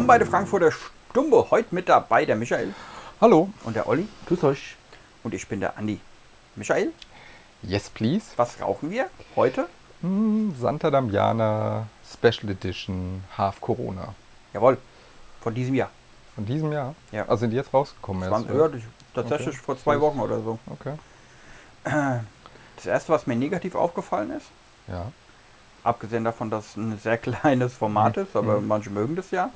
Willkommen bei der Frankfurter Stumbe. Heute mit dabei der Michael Hallo. und der Olli. Grüß euch. Und ich bin der Andi. Michael, Yes, please. was rauchen wir heute? Hm, Santa Damiana Special Edition Half Corona. Jawohl, von diesem Jahr. Von diesem Jahr? Ja. Also sind die jetzt rausgekommen? Das waren, erst, ja, tatsächlich Okay. vor zwei Wochen oder so. Okay. Das erste, was mir negativ aufgefallen ist, Ja. abgesehen davon, dass es ein sehr kleines Format Mhm. ist, aber Mhm. manche mögen das ja,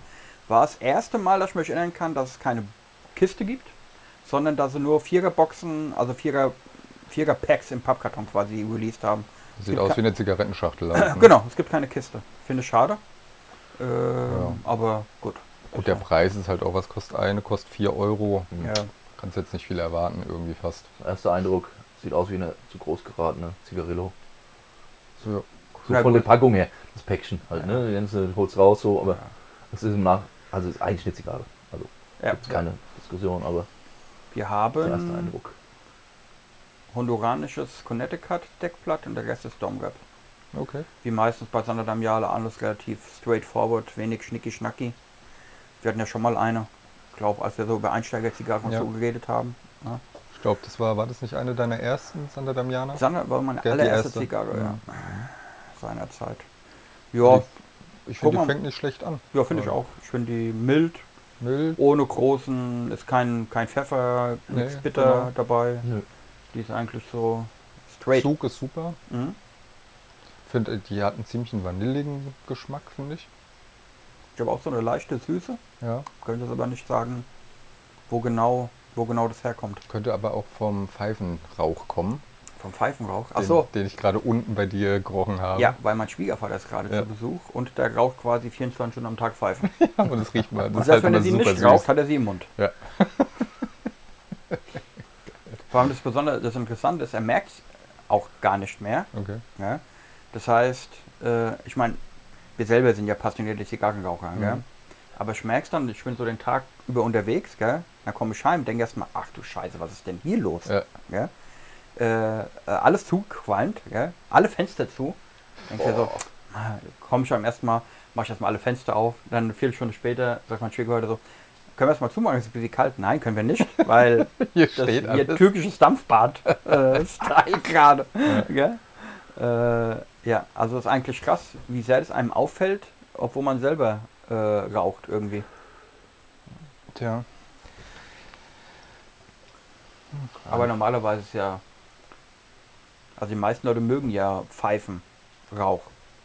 war das erste Mal, dass ich mich erinnern kann, dass es keine Kiste gibt, sondern dass sie nur Viererboxen, also Vierer, Vierer-Packs im Pappkarton quasi released haben. Sieht aus ke- wie eine Zigarettenschachtel. halt, ne? Genau, es gibt keine Kiste. Finde ich schade. Äh, Aber gut. Und der Preis ist halt auch, was kostet eine? Kostet 4 Euro. Hm. Ja. Kannst jetzt nicht viel erwarten, irgendwie fast. Erster Eindruck, sieht aus wie eine zu groß geratene Zigarillo. So, So von der gut. Packung her, das Päckchen halt, ne? Du holst raus so, aber Ja. es ist im Nach... Also es ist eigentlich eine Zigarre. Also Ja. gibt's keine Diskussion, aber Wir der erste haben Eindruck. honduranisches Connecticut Deckblatt und der Rest ist Domrep. okay. Wie meistens bei Sander Damiale alles relativ straightforward, wenig schnicki-schnacki. Wir hatten ja schon mal eine, ich glaube, als wir so über Einsteigerzigarren Ja. so geredet haben. Ich glaube, das war, war das nicht eine deiner ersten Santa Damiana? Sander war meine Ja, allererste erste. Zigarre, ja. Ja. Seinerzeit. Ja, Ich finde, die fängt nicht schlecht an. ja finde ich auch. Ich finde die mild, Mild. ohne großen, ist kein, kein Pfeffer, nichts Nee, bitter genau. dabei. Nö. Die ist eigentlich so straight. Zug ist super. Mhm. Finde, die hat einen ziemlich vanilligen Geschmack, finde ich. Ich habe auch so eine leichte Süße. Ja. Könnte es aber nicht sagen, wo genau, wo genau das herkommt. Könnte aber auch vom Pfeifenrauch kommen. Vom Pfeifenrauch. Den, Achso. den ich gerade unten bei dir gerochen habe. Ja, weil mein Schwiegervater ist gerade Ja. zu Besuch und der raucht quasi 24 Stunden am Tag Pfeifen. Und es riecht mal. Und Das ist selbst halt wenn er sie nicht süß. raucht, hat er sie im Mund. Ja. Vor allem das Besondere, das Interessante ist, er merkt es auch gar nicht mehr. Okay. Ja? Das heißt, äh, ich meine, wir selber sind ja passionierte Zigarrenraucher, gell? Mhm. aber ich merke es dann, ich bin so den Tag über unterwegs, gell? dann komme ich heim, denke erstmal, ach du Scheiße, was ist denn hier los? Ja. Gell? Äh, äh, alles zugequalmt, gell? alle Fenster zu. Denkst dir so, ah, komme ich am ersten Mal, mache ich erstmal alle Fenster auf, dann eine Viertelstunde später sagt mein Schwiegervater so, können wir es mal zumachen, es ist ein bisschen kalt. Nein, können wir nicht, weil Hier das steht alles. türkisches Dampfbad äh, Style gerade. Gell? Äh, ja, also ist eigentlich krass, wie sehr das einem auffällt, obwohl man selber äh, raucht irgendwie. Tja. Aber normalerweise ist ja, also die meisten Leute mögen ja Pfeifen, Rauch.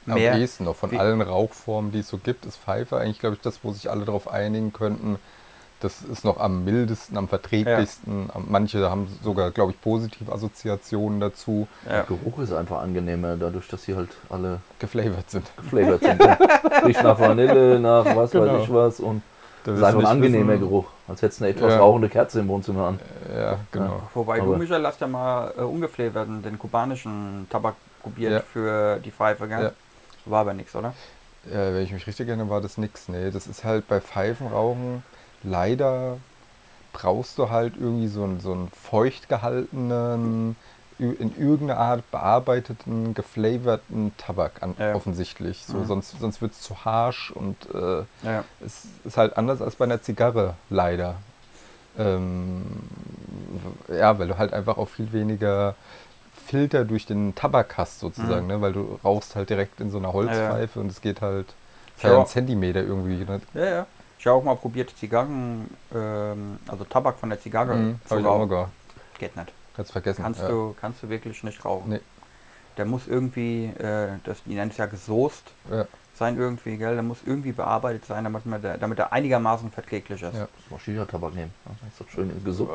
Am Mehr. ehesten noch. Von allen Rauchformen, die es so gibt, ist Pfeife eigentlich, glaube ich, das, wo sich alle darauf einigen könnten. Das ist noch am mildesten, am verträglichsten. Am- Manche haben sogar, glaube ich, positive Assoziationen dazu, Ja. Der Geruch ist einfach angenehmer, dadurch, dass sie halt alle geflavored sind. geflavored sind. Riecht nach Vanille, nach was Genau. weiß ich was und Da es willst ist du einfach ein angenehmer wissen- Geruch. Als hättest du eine etwas Ja. rauchende Kerze im Wohnzimmer an. Ja, genau. Wobei du, Aber- Michael, hast ja mal äh, ungeflavorten, den kubanischen Tabak probiert Ja. für die Pfeife, gell? Ja. War aber nichts, oder? Ja, wenn ich mich richtig erinnere, war das nix. Nee, das ist halt bei Pfeifenrauchen leider brauchst du halt irgendwie so einen, so einen feucht gehaltenen, in irgendeiner Art bearbeiteten, geflavorten Tabak an, Ja. offensichtlich. So, Mhm. Sonst, sonst wird es zu harsch und äh, Ja. es ist halt anders als bei einer Zigarre, leider. Ähm, ja, weil du halt einfach auch viel weniger Filter durch den Tabak hast, sozusagen, Mhm. ne? weil du rauchst halt direkt in so einer Holzpfeife und es geht halt ist halt Ja. ein Zentimeter irgendwie. Ne? Ja, ja. Ich habe auch mal probiert, Zigarren, ähm, also Tabak von der Zigarre Mhm, zu rauchen. Geht nicht. Ganz vergessen. Kannst, ja. du, kannst du wirklich nicht rauchen. Nee. Der muss irgendwie, äh, das, die nennen es ja gesoßt Ja. sein irgendwie, gell? Der muss irgendwie bearbeitet sein, damit, man der, damit er einigermaßen verträglich ist. Ja. Muss mal Shisha-Tabak nehmen. Das ist doch schön gesund.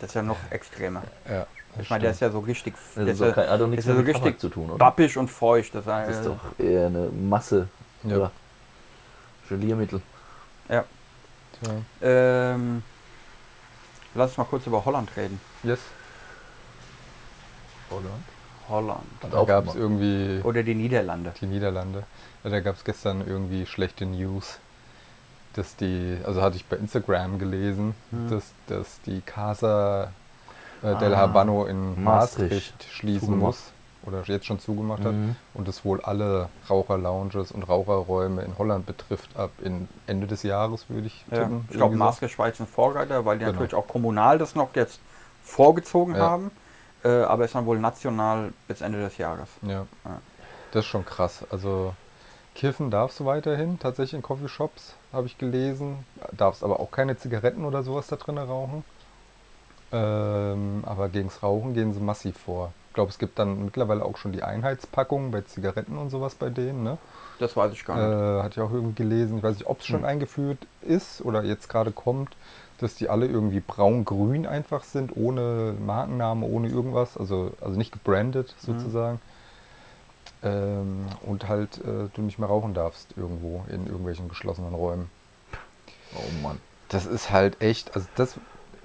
Das ist ja noch extremer. Ja, das Ich meine, der ist ja so richtig, Das der ist ist doch ja kein, hat doch nichts ist ja mit so Tabak richtig zu tun, oder? bappig und feucht. Das, Das ist doch eher eine Masse ja. oder Geliermittel. Tja. ähm, lass uns mal kurz über Holland reden. Yes. Holland. Hat Da gab es irgendwie Oder die Niederlande. die Niederlande. Ja, da gab es gestern irgendwie schlechte News. Dass die, also hatte ich bei Instagram gelesen, Mhm. dass, dass die Casa äh, del Ah, Habano in Maastricht Maastricht schließen zugemacht. muss. Oder jetzt schon zugemacht hat Mhm. und es wohl alle Raucherlounges und Raucherräume in Holland betrifft ab in Ende des Jahres, würde ich Ja, tippen. ich glaube. Maske Schweiz ein Vorreiter, weil die Genau. natürlich auch kommunal das noch jetzt vorgezogen Ja. haben. Äh, aber ist dann wohl national bis Ende des Jahres. Ja. Ja. Das ist schon krass. Also kiffen darfst du weiterhin, tatsächlich in Coffeeshops, habe ich gelesen. Darfst aber auch keine Zigaretten oder sowas da drin rauchen. Ähm, aber gegens Rauchen gehen sie massiv vor. Ich glaube, es gibt dann mittlerweile auch schon die Einheitspackungen bei Zigaretten und sowas bei denen. Ne? Das weiß ich gar nicht. Äh, hatte ich auch irgendwie gelesen. Ich weiß nicht, ob es schon Hm. eingeführt ist oder jetzt gerade kommt, dass die alle irgendwie braun-grün einfach sind, ohne Markenname, ohne irgendwas. Also, also nicht gebrandet Hm. sozusagen. Ähm, und halt äh, du nicht mehr rauchen darfst irgendwo in irgendwelchen geschlossenen Räumen. Oh Mann. Das ist halt echt, also das,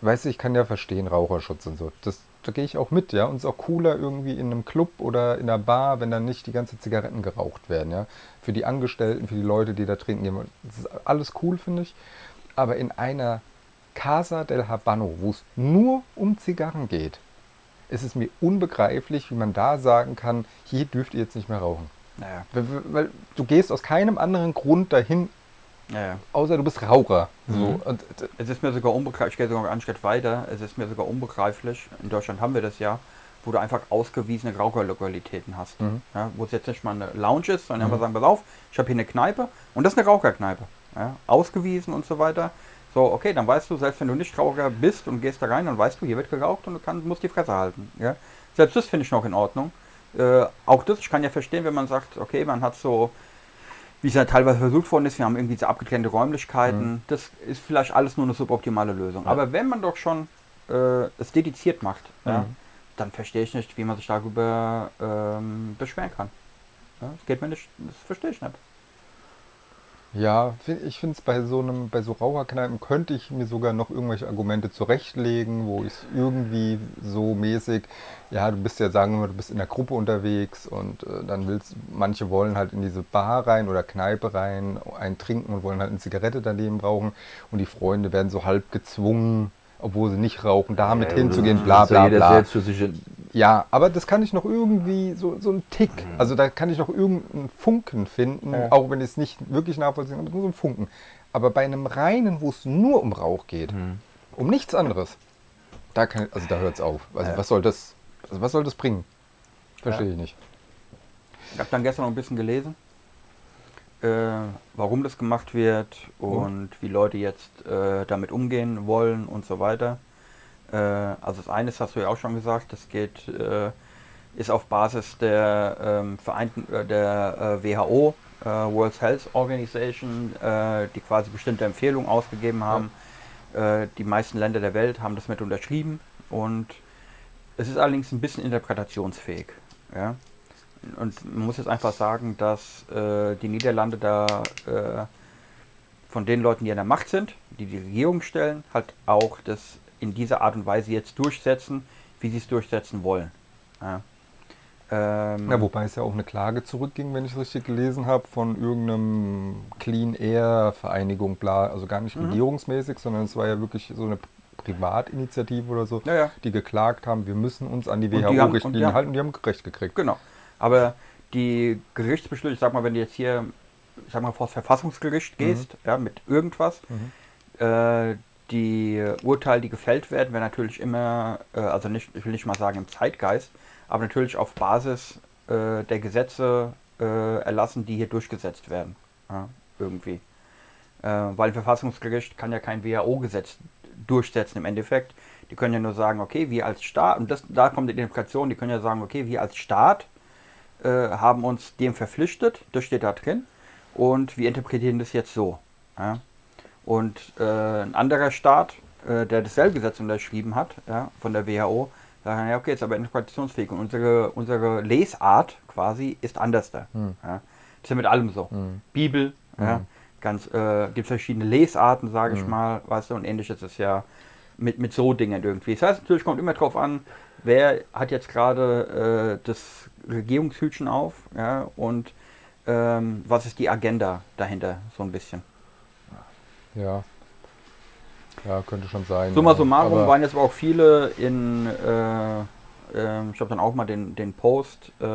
weißt du, ich kann ja verstehen, Raucherschutz und so. Das, da gehe ich auch mit, ja. Und es ist auch cooler irgendwie in einem Club oder in einer Bar, wenn dann nicht die ganze Zigaretten geraucht werden, ja. Für die Angestellten, für die Leute, die da trinken. Das ist alles cool, finde ich. Aber in einer Casa del Habano, wo es nur um Zigarren geht, ist es mir unbegreiflich, wie man da sagen kann, hier dürft ihr jetzt nicht mehr rauchen. Naja, Weil, weil du gehst aus keinem anderen Grund dahin, naja. außer du bist Raucher. So. Mhm. Und, Es ist mir sogar unbegreiflich, ich gehe sogar einen Schritt weiter, es ist mir sogar unbegreiflich, in Deutschland haben wir das ja, wo du einfach ausgewiesene Raucherlokalitäten hast. Mhm. Ja, wo es jetzt nicht mal eine Lounge ist, sondern Mhm. einfach sagen, pass auf, ich habe hier eine Kneipe und das ist eine Raucherkneipe. Ja, ausgewiesen und so weiter. So, okay, dann weißt du, selbst wenn du nicht Raucher bist und gehst da rein, dann weißt du, hier wird geraucht und du kannst, musst die Fresse halten. Ja? Selbst das finde ich noch in Ordnung. Äh, auch das, ich kann ja verstehen, wenn man sagt, okay, man hat so, wie es ja teilweise versucht worden ist, wir haben irgendwie so abgetrennte Räumlichkeiten. Mhm. Das ist vielleicht alles nur eine suboptimale Lösung. Ja. Aber wenn man doch schon äh, es dediziert macht, ja, Mhm. dann verstehe ich nicht, wie man sich darüber ähm, beschweren kann. Ja, das geht mir nicht, das verstehe ich nicht. Ja, ich finde es bei so einem, bei so Raucherkneipen könnte ich mir sogar noch irgendwelche Argumente zurechtlegen, wo ich es irgendwie so mäßig, ja, du bist ja, sagen wir mal, du bist in der Gruppe unterwegs und äh, dann willst, manche wollen halt in diese Bar rein oder Kneipe rein, einen trinken und wollen halt eine Zigarette daneben rauchen und die Freunde werden so halb gezwungen, obwohl sie nicht rauchen, damit Ja, hinzugehen, bla ja bla jeder bla. selbst für sich. Ja, aber das kann ich noch irgendwie, so, so ein Tick. Also da kann ich noch irgendeinen Funken finden, Ja. auch wenn ich es nicht wirklich nachvollziehen kann, nur so ein Funken. Aber bei einem reinen, wo es nur um Rauch geht, Mhm. um nichts anderes, da kann, also da hört es auf. Also Ja. was soll das, also was soll das bringen? Verstehe Ja. ich nicht. Ich habe dann gestern noch ein bisschen gelesen, äh, warum das gemacht wird und wie Leute jetzt äh, damit umgehen wollen und so weiter. Äh, also das eine ist, hast du ja auch schon gesagt, das geht, äh, ist auf Basis der ähm, Vereinten, äh, der WHO, World Health Organization, die quasi bestimmte Empfehlungen ausgegeben haben. Äh, die meisten Länder der Welt haben das mit unterschrieben und es ist allerdings ein bisschen interpretationsfähig. Ja? Und man muss jetzt einfach sagen, dass die Niederlande da von den Leuten, die an der Macht sind, die die Regierung stellen, halt auch das in dieser Art und Weise jetzt durchsetzen, wie sie es durchsetzen wollen. Ja. Ähm, Ja, wobei es ja auch eine Klage zurückging, wenn ich es richtig gelesen habe, von irgendeinem Clean Air Vereinigung, bla, also gar nicht Mhm. regierungsmäßig, sondern es war ja wirklich so eine Privatinitiative oder so, ja, ja, die geklagt haben, wir müssen uns an die WHO-Richtlinien halten und die haben Recht gekriegt. genau. Aber die Gerichtsbeschlüsse, ich sag mal, wenn du jetzt hier, ich sag mal, vor das Verfassungsgericht gehst, ja, mit irgendwas, Mhm. Äh, die Urteile, die gefällt werden, werden natürlich immer, äh, also nicht, ich will nicht mal sagen im Zeitgeist, aber natürlich auf Basis äh, der Gesetze äh, erlassen, die hier durchgesetzt werden. Ja, irgendwie. Äh, weil ein Verfassungsgericht kann ja kein WHO-Gesetz durchsetzen im Endeffekt. Die können ja nur sagen, okay, wir als Staat, und das, da kommt die Identifikation, die können ja sagen, okay, wir als Staat äh, haben uns dem verpflichtet, das steht da drin, und wir interpretieren das jetzt so. Ja. Und äh, ein anderer Staat, äh, der dasselbe Gesetz unterschrieben hat, ja, von der WHO, sagt, ja, okay, ist aber interpretationsfähig. Und unsere, unsere Lesart quasi ist anders da. Hm. Ja. Das ist ja mit allem so. Hm. Bibel, ja, Mhm. ganz, äh, gibt verschiedene Lesarten, sage ich Mhm. mal, weißt du, und ähnliches ist ja mit, mit so Dingen irgendwie. Das heißt, natürlich kommt immer drauf an, wer hat jetzt gerade äh, das Regierungshütchen auf, ja, und ähm, was ist die Agenda dahinter, so ein bisschen. Ja. Ja, könnte schon sein. Summa ja. summarum Aber- waren jetzt aber auch viele in, äh, ähm, ich habe dann auch mal den, den Post äh,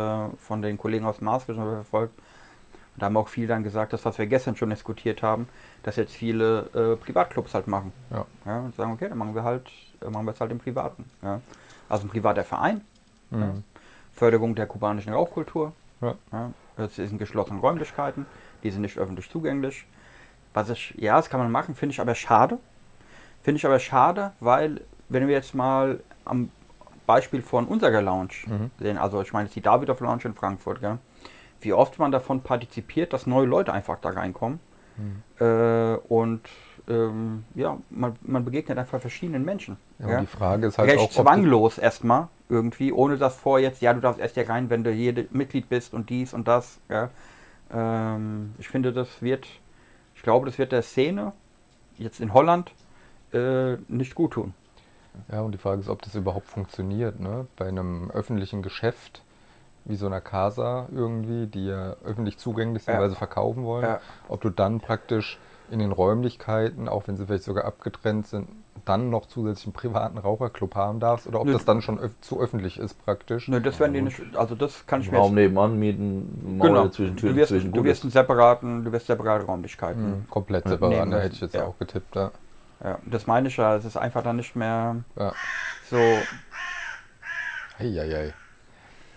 von den Kollegen aus Mars verfolgt. Und da haben auch viele dann gesagt, das, was wir gestern schon diskutiert haben, dass jetzt viele äh, Privatclubs halt machen. Ja. Ja, und sagen, okay, dann machen wir halt, äh, machen wir es halt im Privaten. Ja. Also ein privater Verein, Mhm. Förderung der kubanischen Rauchkultur. Ja. Ja, das ist in geschlossenen Räumlichkeiten, die sind nicht öffentlich zugänglich. Was ich, ja, das kann man machen, finde ich aber schade. Finde ich aber schade, weil, wenn wir jetzt mal am Beispiel von unserer Lounge Mhm. sehen, also ich meine, jetzt die Davidoff Lounge in Frankfurt, gell, wie oft man davon partizipiert, dass neue Leute einfach da reinkommen. Mhm. Äh, und ähm, ja, man, man begegnet einfach verschiedenen Menschen. Ja, ja. und die Frage ist halt Recht auch, zwanglos erstmal irgendwie, ohne dass vor jetzt, ja, du darfst erst hier rein, wenn du hier Mitglied bist und dies und das. Ja. Ähm, ich finde, das wird, ich glaube, das wird der Szene jetzt in Holland äh, nicht gut tun. Ja, und die Frage ist, ob das überhaupt funktioniert, ne? Bei einem öffentlichen Geschäft wie so einer Casa irgendwie, die ja öffentlich zugänglich sind, Ja. weil sie verkaufen wollen, Ja. ob du dann praktisch in den Räumlichkeiten, auch wenn sie vielleicht sogar abgetrennt sind, dann noch zusätzlich einen privaten Raucherclub haben darfst oder ob Nö. das dann schon öf zu öffentlich ist praktisch. Nö, das werden die nicht, also das kann ich mir Raum nebenan mieten, Mauer genau, zwischen du Türen wirst, zwischen du wirst einen separaten, du wirst separate Räumlichkeiten. Mhm, komplett Ja, separat, nehmen ne, hätte ich jetzt ja. auch getippt. Ja. Ja, das meine ich ja, es ist einfach dann nicht mehr Ja. so, Eieiei.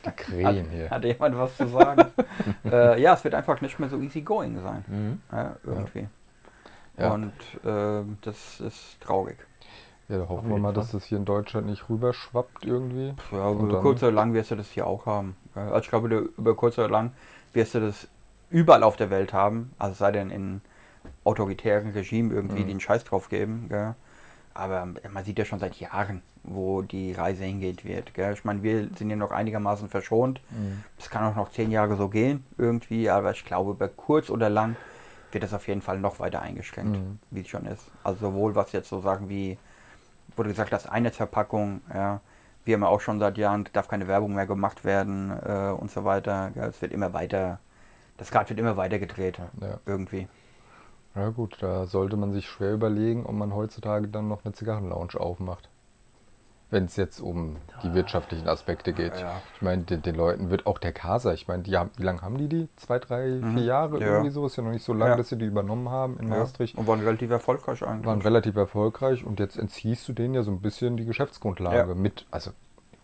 Die hat, Krähen hier. hat jemand was zu sagen? äh, ja, es wird einfach nicht mehr so easy going sein, Mhm. ja, irgendwie. Ja. Und ähm, das ist traurig. Ja, da hoffen wir mal, Fall. dass das hier in Deutschland nicht rüberschwappt irgendwie. Ja, über dann- kurz oder lang wirst du das hier auch haben. Also ich glaube, du- über kurz oder lang wirst du das überall auf der Welt haben. Also sei denn in autoritären Regimen irgendwie, Mhm. die einen Scheiß drauf geben. Gell? Aber man sieht ja schon seit Jahren, wo die Reise hingeht wird. Gell? Ich meine, wir sind ja noch einigermaßen verschont. Mhm. Es kann auch noch zehn Jahre so gehen irgendwie, aber ich glaube, über kurz oder lang wird das auf jeden Fall noch weiter eingeschränkt, Mhm. wie es schon ist. Also sowohl was jetzt so Sachen wie, wurde gesagt, das eine Verpackung, ja, wir haben ja auch schon seit Jahren, darf keine Werbung mehr gemacht werden äh, und so weiter. Ja, es wird immer weiter, das Rad wird immer weiter gedreht, Ja. irgendwie. Ja gut, da sollte man sich schwer überlegen, ob man heutzutage dann noch eine Zigarrenlounge aufmacht. Wenn es jetzt um die wirtschaftlichen Aspekte geht. Ja. Ich meine, den, den Leuten wird auch der Casa, ich meine, die haben, wie lange haben die die? Zwei, drei, Mhm. vier Jahre Ja. irgendwie so? Ist ja noch nicht so lange, Ja. dass sie die übernommen haben in. Maastricht. Und waren relativ erfolgreich eigentlich. Waren relativ erfolgreich und jetzt entziehst du denen ja so ein bisschen die Geschäftsgrundlage mit. Also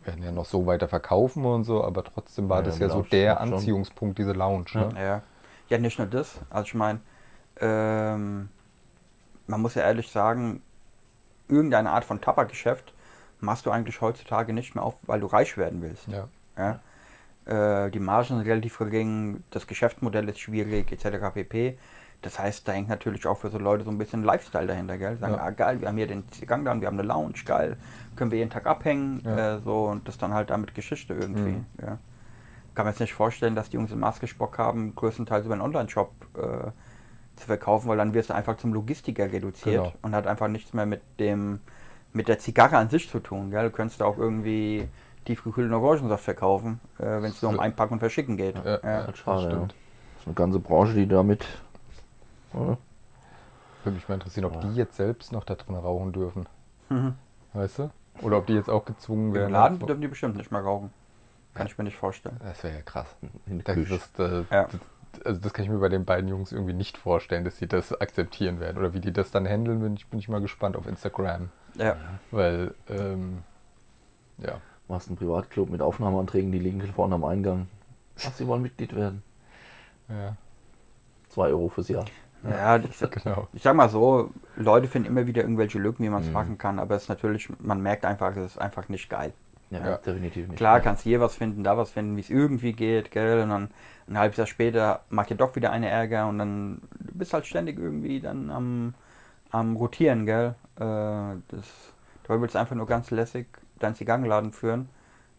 werden ja noch so weiter verkaufen und so, aber trotzdem war das ja so der schon. Anziehungspunkt, diese Lounge. Ne? Ja. ja, nicht nur das. Also ich meine, ähm, man muss ja ehrlich sagen, irgendeine Art von Tabakgeschäft machst du eigentlich heutzutage nicht mehr auf, weil du reich werden willst. Ja. Ja? Äh, die Margen sind relativ gering, das Geschäftsmodell ist schwierig, etc. pp. Das heißt, da hängt natürlich auch für so Leute so ein bisschen Lifestyle dahinter, gell? Sagen, Ja. ah geil, wir haben hier den Gang da, wir haben eine Lounge, geil, können wir jeden Tag abhängen, Ja. äh, so und das dann halt damit Geschichte irgendwie. Mhm. Ja. Kann man jetzt nicht vorstellen, dass die Jungs in Maske Bock haben, größtenteils über einen Online-Shop äh, zu verkaufen, weil dann wirst du einfach zum Logistiker reduziert Genau. und hat einfach nichts mehr mit dem mit der Zigarre an sich zu tun. Gell? Du könntest auch irgendwie tiefgekühlten Orangensaft verkaufen, äh, wenn es nur um Einpacken und Verschicken geht. Ja, Ja. ja, Schade, ja. stimmt. Das ist eine ganze Branche, die damit. Oder? Würde mich mal interessieren, ob die jetzt selbst noch da drin rauchen dürfen. Mhm. Weißt du? Oder ob die jetzt auch gezwungen Im werden. Laden dürfen die bestimmt nicht mehr rauchen. Kann ich mir nicht vorstellen. Das wäre ja krass. Die Das, äh, Ja. Das, also das kann ich mir bei den beiden Jungs irgendwie nicht vorstellen, dass sie das akzeptieren werden. Oder wie die das dann handeln, bin ich, bin ich mal gespannt auf Instagram. Ja. Weil, ähm, ja. machst einen Privatclub mit Aufnahmeanträgen, die liegen vorne am Eingang. Ach, sie wollen Mitglied werden. Ja, 2 Euro fürs Jahr. Ja, ich, genau. ich sag mal so, Leute finden immer wieder irgendwelche Lücken, wie man es Mhm. machen kann, aber es ist natürlich, man merkt einfach, es ist einfach nicht geil. Ja, Ja. definitiv nicht. Klar kannst du hier was finden, da was finden, wie es irgendwie geht, gell, und dann ein halbes Jahr später macht dir doch wieder eine Ärger und dann du bist halt ständig irgendwie dann am, am Rotieren, gell. Äh, das, du willst einfach nur ganz lässig deinen Zigarrenladen führen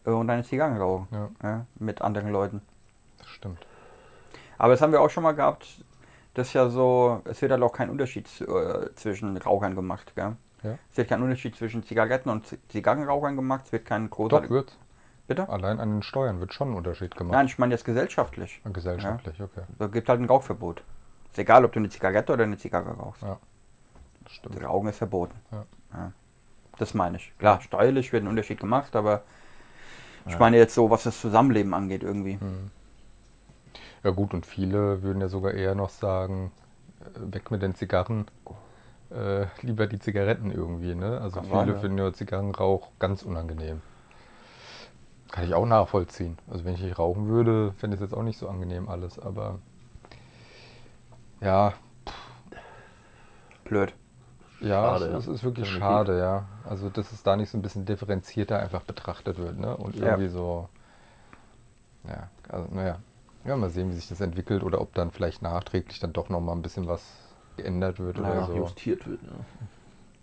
äh, und deine Zigarren rauchen, Ja, ja, mit anderen Leuten. das stimmt. Aber das haben wir auch schon mal gehabt. Das ist ja so, es wird halt auch kein Unterschied zu- äh, zwischen Rauchern gemacht, gell? Ja. Es wird kein Unterschied zwischen Zigaretten und Zigarrenrauchern gemacht. Es wird kein großer. Doch, wird. Bitte? Allein an den Steuern wird schon ein Unterschied gemacht. Nein, ich meine jetzt gesellschaftlich. Gesellschaftlich, okay. Da gibt halt ein Rauchverbot. Ist egal, ob du eine Zigarette oder eine Zigarre rauchst. Das stimmt. Rauchen ist verboten. Ja. Ja. Das meine ich. Klar, steuerlich wird ein Unterschied gemacht, aber Ich Ja. meine jetzt so, was das Zusammenleben angeht irgendwie. Ja gut, und viele würden ja sogar eher noch sagen, äh, weg mit den Zigarren, äh, lieber die Zigaretten irgendwie. Ne? Also Kann viele sein, ja. finden ja Zigarrenrauch ganz unangenehm. Kann ich auch nachvollziehen. Also wenn ich nicht rauchen würde, fände ich es jetzt auch nicht so angenehm alles. Aber ja, Blöd. ja, Schade, es, ja. ist wirklich schade, ja. Also dass es da nicht so ein bisschen differenzierter einfach betrachtet wird. Ne? Und Ja. irgendwie so, ja, also naja. Ja, mal sehen, wie sich das entwickelt oder ob dann vielleicht nachträglich dann doch noch mal ein bisschen was geändert wird Ja, oder so. Justiert wird. Ja.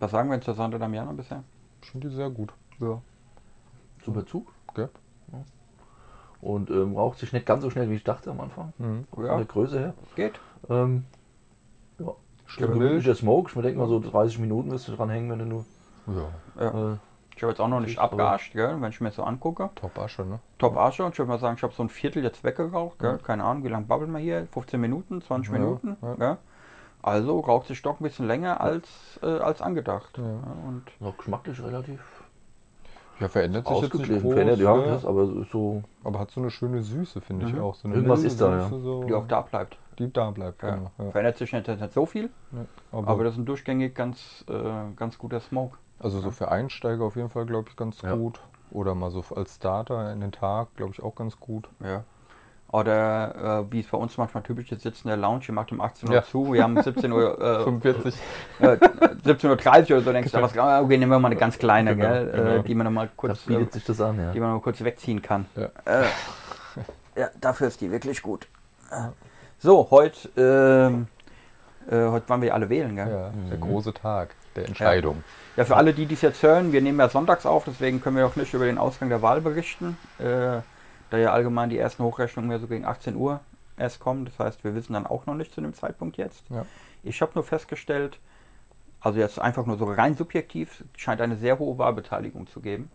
Was sagen wir zur Santa Damiano bisher? Ich finde die sehr gut. Ja. Super Zug. Gell? Und ähm, raucht sich nicht ganz so schnell, wie ich dachte am Anfang. Mhm. Von Ja, der Größe her. geht. Ähm, ja. Gemütlicher Smoke. Ich denke mal so 30 Minuten wirst du dran hängen, wenn du nur. Ja, Ja. Äh, Ich habe jetzt auch noch nicht abgearscht, gell, wenn ich mir das so angucke. top Asche, ne? Top Asche und ich würde mal sagen, ich habe so ein Viertel jetzt weggeraucht, gell? Mhm. keine Ahnung, wie lange babbeln wir hier? 15 Minuten, 20 Ja, Minuten? ja. Gell? Also raucht sich doch ein bisschen länger als, äh, als angedacht. Ja. und noch geschmacklich relativ Ja, verändert sich jetzt nicht groß, Verändert, ja, das, aber so aber hat so eine schöne Süße, finde ich Mhm. auch. So eine Irgendwas ist da, ja. So, die auch da bleibt. Die da bleibt, Ja. genau. Ja. Verändert sich nicht, nicht so viel, Ja. aber, Aber, das ist ein durchgängig ganz, äh, ganz guter Smoke. also so für Einsteiger auf jeden Fall, glaube ich, ganz Ja. gut. Oder mal so als Starter in den Tag, glaube ich, auch ganz gut. Ja. Oder äh, wie es bei uns manchmal typisch ist, sitzen in der Lounge, ihr macht um 18 Uhr Ja. zu, wir haben 17 Uhr, äh, 45. äh, 17.30 Uhr oder so, denkst du, was, ah, okay, nehmen wir mal eine ganz kleine, Genau, gell, genau. Äh, die man nochmal Da kurz, äh, bietet sich das an, ja. die man mal kurz wegziehen kann. Ja. Äh, ja, dafür ist die wirklich gut. Äh, So, heute, ähm, äh, heute wollen wir alle wählen, gell? Ja, der Mhm. große Tag der Entscheidung. Ja, für alle, die dies jetzt hören, wir nehmen ja sonntags auf, deswegen können wir auch nicht über den Ausgang der Wahl berichten, äh, da ja allgemein die ersten Hochrechnungen ja so gegen 18 Uhr erst kommen. Das heißt, wir wissen dann auch noch nicht zu dem Zeitpunkt jetzt. Ja. Ich habe nur festgestellt, also jetzt einfach nur so rein subjektiv, scheint eine sehr hohe Wahlbeteiligung zu geben,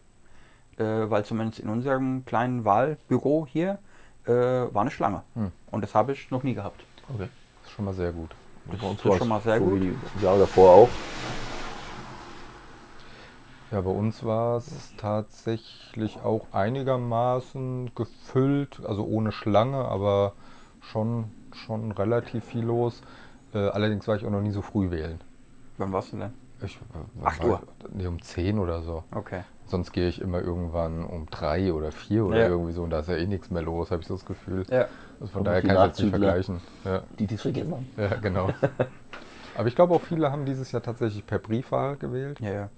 äh, weil zumindest in unserem kleinen Wahlbüro hier äh, war eine Schlange. Hm. Und das habe ich noch nie gehabt. Okay. Das ist schon mal sehr gut. Bei uns ist schon mal sehr so gut. Wie die Jahre davor auch. Ja, bei uns war es tatsächlich auch einigermaßen gefüllt, also ohne Schlange, aber schon, schon relativ viel los. Äh, allerdings war ich auch noch nie so früh wählen. Wann warst du denn? Ich, äh, 8 war- Uhr? Nee, um 10 oder so. Okay. Sonst gehe ich immer irgendwann um 3 oder 4 oder Ja. irgendwie so und da ist ja eh nichts mehr los, habe ich so das Gefühl. Ja. Also von Und daher die kann ich jetzt nicht vergleichen. Ja, Die, die es vergessen haben. ja genau. Aber ich glaube auch viele haben dieses Jahr tatsächlich per Briefwahl gewählt. Ja, ja.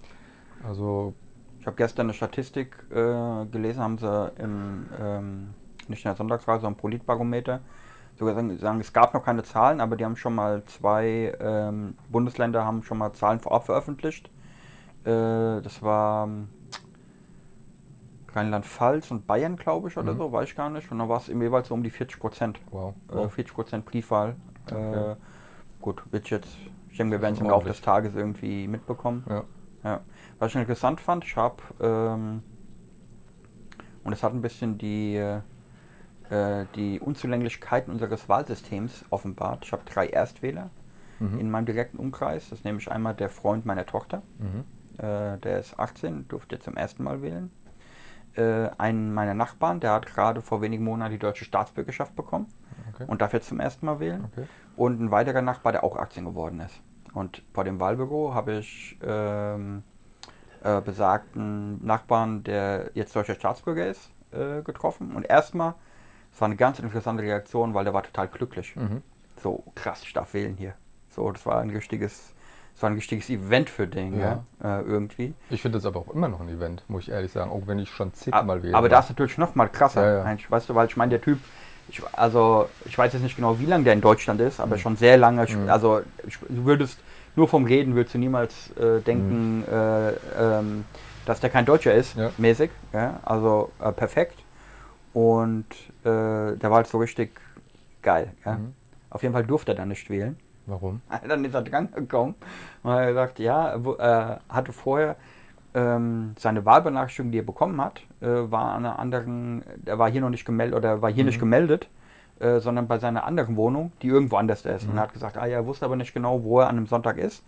Also Ich habe gestern eine Statistik äh, gelesen, haben sie im, ähm, nicht in der Sonntagsreise, sondern im Politbarometer. Sogar sagen, es gab noch keine Zahlen, aber die haben schon mal zwei ähm, Bundesländer haben schon mal Zahlen vorab veröffentlicht. Äh, das war ähm, Rheinland-Pfalz und Bayern, glaube ich, oder Mhm. so, weiß ich gar nicht. Und dann war es im jeweils so um die 40 Prozent. wow. Äh, 40 Prozent Briefwahl. Okay. Äh, gut, wird jetzt, ich denke, wir werden es im Laufe des. Tages irgendwie mitbekommen. Ja. Ja. Was ich interessant fand, ich habe, ähm, und es hat ein bisschen die, äh, die Unzulänglichkeiten unseres Wahlsystems offenbart. Ich habe drei Erstwähler Mhm. in meinem direkten Umkreis. Das ist nämlich einmal der Freund meiner Tochter, Mhm. äh, der ist 18, durfte zum ersten Mal wählen. Äh, einen meiner Nachbarn, der hat gerade vor wenigen Monaten die deutsche Staatsbürgerschaft bekommen Okay. und darf jetzt zum ersten Mal wählen. okay. Und ein weiterer Nachbar, der auch 18 geworden ist. Und vor dem Wahlbüro habe ich ähm, äh, besagten Nachbarn, der jetzt deutscher Staatsbürger ist, äh, getroffen. Und erstmal, es war eine ganz interessante Reaktion, weil der war total glücklich. Mhm. So, krass, ich darf wählen hier. So, das war ein richtiges, das war ein richtiges Event für den, Ja. ja. Äh, irgendwie. Ich finde das aber auch immer noch ein Event, muss ich ehrlich sagen, auch wenn ich schon zigmal Aber, wähle. aber das ist natürlich noch mal krasser. Ja, Weißt du, weil ich meine, der Typ, ich, also ich weiß jetzt nicht genau, wie lange der in Deutschland ist, aber Mhm. schon sehr lange. Ich, Mhm. Also ich, du würdest nur vom Reden würdest du niemals äh, denken, Mhm. äh, ähm, dass der kein Deutscher ist, Ja. mäßig. Ja? Also äh, perfekt. Und äh, der war halt so richtig geil. Ja? Mhm. Auf jeden Fall durfte er dann nicht wählen. Warum? Dann ist er dran gekommen und hat gesagt, ja, wo, äh, hatte vorher ähm, seine Wahlbenachrichtigung, die er bekommen hat, äh, war an einer anderen, er war hier noch nicht gemeldet oder war hier Mhm. nicht gemeldet, äh, sondern bei seiner anderen Wohnung, die irgendwo anders ist. Und Mhm. er hat gesagt, ah ja, er wusste aber nicht genau, wo er an einem Sonntag ist.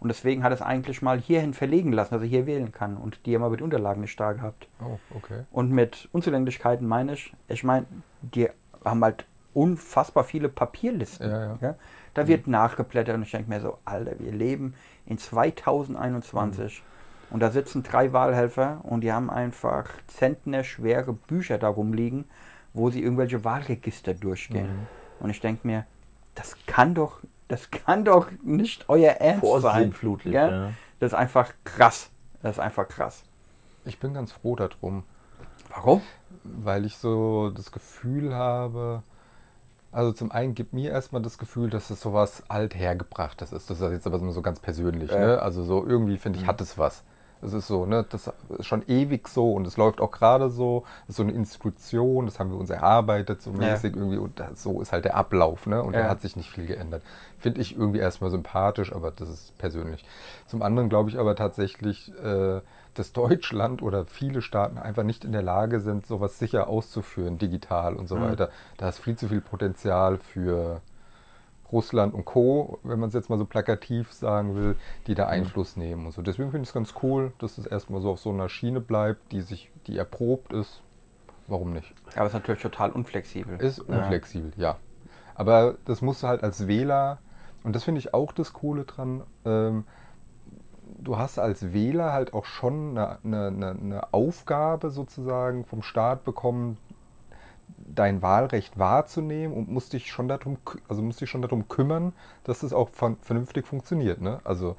Und deswegen hat es eigentlich mal hierhin verlegen lassen, dass er hier wählen kann. Und die haben aber die Unterlagen nicht da gehabt. Oh, okay. Und mit Unzulänglichkeiten meine ich, ich meine, die haben halt unfassbar viele Papierlisten. Ja, ja. Ja? Da wird nachgeblättert und ich denke mir so, Alter, wir leben in 2021 und da sitzen drei Wahlhelfer und die haben einfach zentnerschwere Bücher da rumliegen, wo sie irgendwelche Wahlregister durchgehen. Mhm. Und ich denke mir, das kann doch, das kann doch nicht euer Ernst sein. Ja. Das ist einfach krass. Das ist einfach krass. Ich bin ganz froh darum, Warum? weil ich so das Gefühl habe, also zum einen gibt mir erstmal das Gefühl, dass es sowas althergebrachtes ist. Das ist jetzt aber so ganz persönlich. Ja. Ne? Also so irgendwie finde ich, hat es was. Es ist so, ne, das ist schon ewig so und es läuft auch gerade so. Das ist so eine Institution, das haben wir uns erarbeitet, so Ja. mäßig irgendwie. Und das, so ist halt der Ablauf, ne? Und Ja. da hat sich nicht viel geändert. Finde ich irgendwie erstmal sympathisch, aber das ist persönlich. Zum anderen glaube ich aber tatsächlich, äh, dass Deutschland oder viele Staaten einfach nicht in der Lage sind, sowas sicher auszuführen, digital und so Mhm. weiter. Da ist viel zu viel Potenzial für Russland und Co., wenn man es jetzt mal so plakativ sagen will, die Mhm. da Einfluss nehmen und so. Deswegen finde ich es ganz cool, dass es erstmal so auf so einer Schiene bleibt, die sich, die erprobt ist. Warum nicht? Aber es ist natürlich total unflexibel. Ist Ja. unflexibel, ja. Aber das musst du halt als Wähler, und das finde ich auch das Coole dran, ähm, du hast als Wähler halt auch schon eine, eine, eine Aufgabe sozusagen vom Staat bekommen, dein Wahlrecht wahrzunehmen und musst dich schon darum, also musst dich schon darum kümmern, dass es auch vernünftig funktioniert. Ne? Also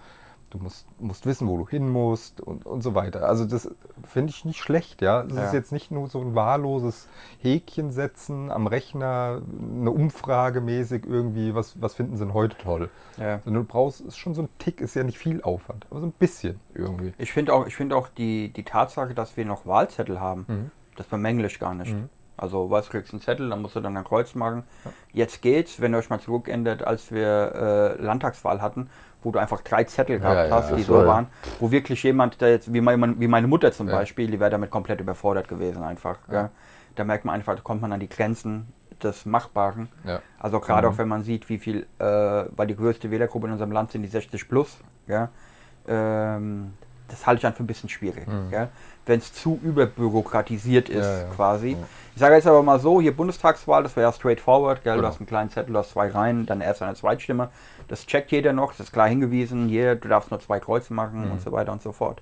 du musst, musst wissen, wo du hin musst und, und so weiter. Also das finde ich nicht schlecht, ja. Es Ja. ist jetzt nicht nur so ein wahlloses Häkchen setzen am Rechner, eine Umfrage mäßig irgendwie, was, was finden sie denn heute toll. Ja. Du brauchst, ist schon so ein Tick, ist ja nicht viel Aufwand, aber so ein bisschen irgendwie. Ich finde auch, ich finde auch die, die Tatsache, dass wir noch Wahlzettel haben, Mhm. das bemängle ich gar nicht. Mhm. Also, was kriegst du einen Zettel, dann musst du dann ein Kreuz machen. Jetzt geht's, wenn ihr euch mal zurückändert, als wir äh, Landtagswahl hatten, wo du einfach drei Zettel gehabt Ja, ja, hast, die das so war- waren, wo wirklich jemand, der jetzt, wie, mein, wie meine Mutter zum Ja. Beispiel, die wäre damit komplett überfordert gewesen einfach. Ja. Ja. Da merkt man einfach, da kommt man an die Grenzen des Machbaren. Ja. Also gerade Mhm. auch wenn man sieht, wie viel, äh, weil die größte Wählergruppe in unserem Land sind die 60 plus, ja, ähm, das halte ich für ein bisschen schwierig, Mhm. ja, wenn es zu überbürokratisiert ist Ja, ja. quasi. Ich sage jetzt aber mal so, hier Bundestagswahl, das wäre ja straightforward, gell? Genau. du hast einen kleinen Zettel, du hast zwei Reihen, dann erst eine Zweitstimme, das checkt jeder noch, das ist klar hingewiesen, hier, du darfst nur zwei Kreuze machen Mhm. und so weiter und so fort.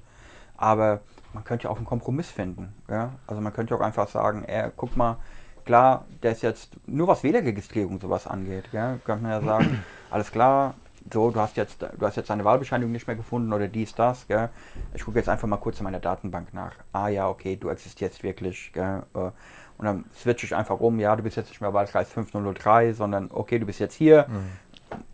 Aber man könnte ja auch einen Kompromiss finden. Ja? Also man könnte auch einfach sagen, ey, guck mal, klar, der ist jetzt, nur was Wählerregistrierung sowas angeht, ja, könnte man ja sagen, alles klar, so, du hast jetzt, du hast jetzt deine Wahlbescheinigung nicht mehr gefunden oder dies, das, gell? Ich gucke jetzt einfach mal kurz in meiner Datenbank nach. Ah ja, okay, du existierst wirklich, gell? Äh, Und dann switche ich einfach um, ja, du bist jetzt nicht mehr Wahlkreis 5003, sondern okay, du bist jetzt hier,